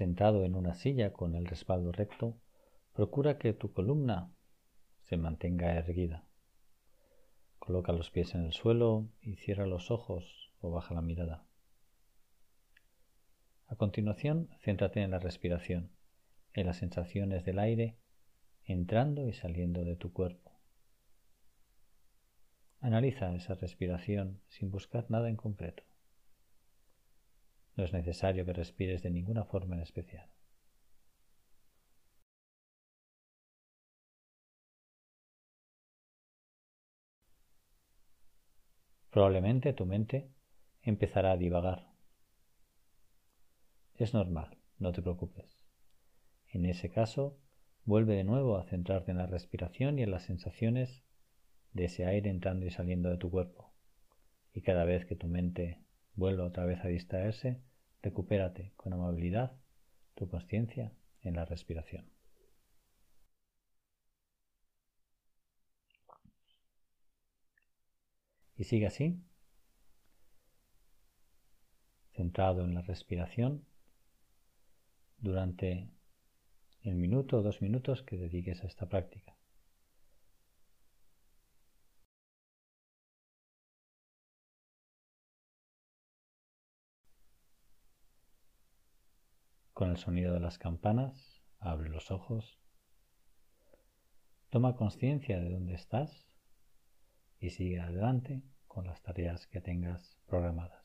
Sentado en una silla con el respaldo recto, procura que tu columna se mantenga erguida. Coloca los pies en el suelo y cierra los ojos o baja la mirada. A continuación, céntrate en la respiración, en las sensaciones del aire entrando y saliendo de tu cuerpo. Analiza esa respiración sin buscar nada en concreto. No es necesario que respires de ninguna forma en especial. Probablemente tu mente empezará a divagar. Es normal, no te preocupes. En ese caso, vuelve de nuevo a centrarte en la respiración y en las sensaciones de ese aire entrando y saliendo de tu cuerpo. Y cada vez que tu mente vuelva otra vez a distraerse, recupérate con amabilidad tu conciencia en la respiración. Y sigue así, centrado en la respiración, durante el minuto o dos minutos que dediques a esta práctica. Con el sonido de las campanas, abre los ojos, toma conciencia de dónde estás y sigue adelante con las tareas que tengas programadas.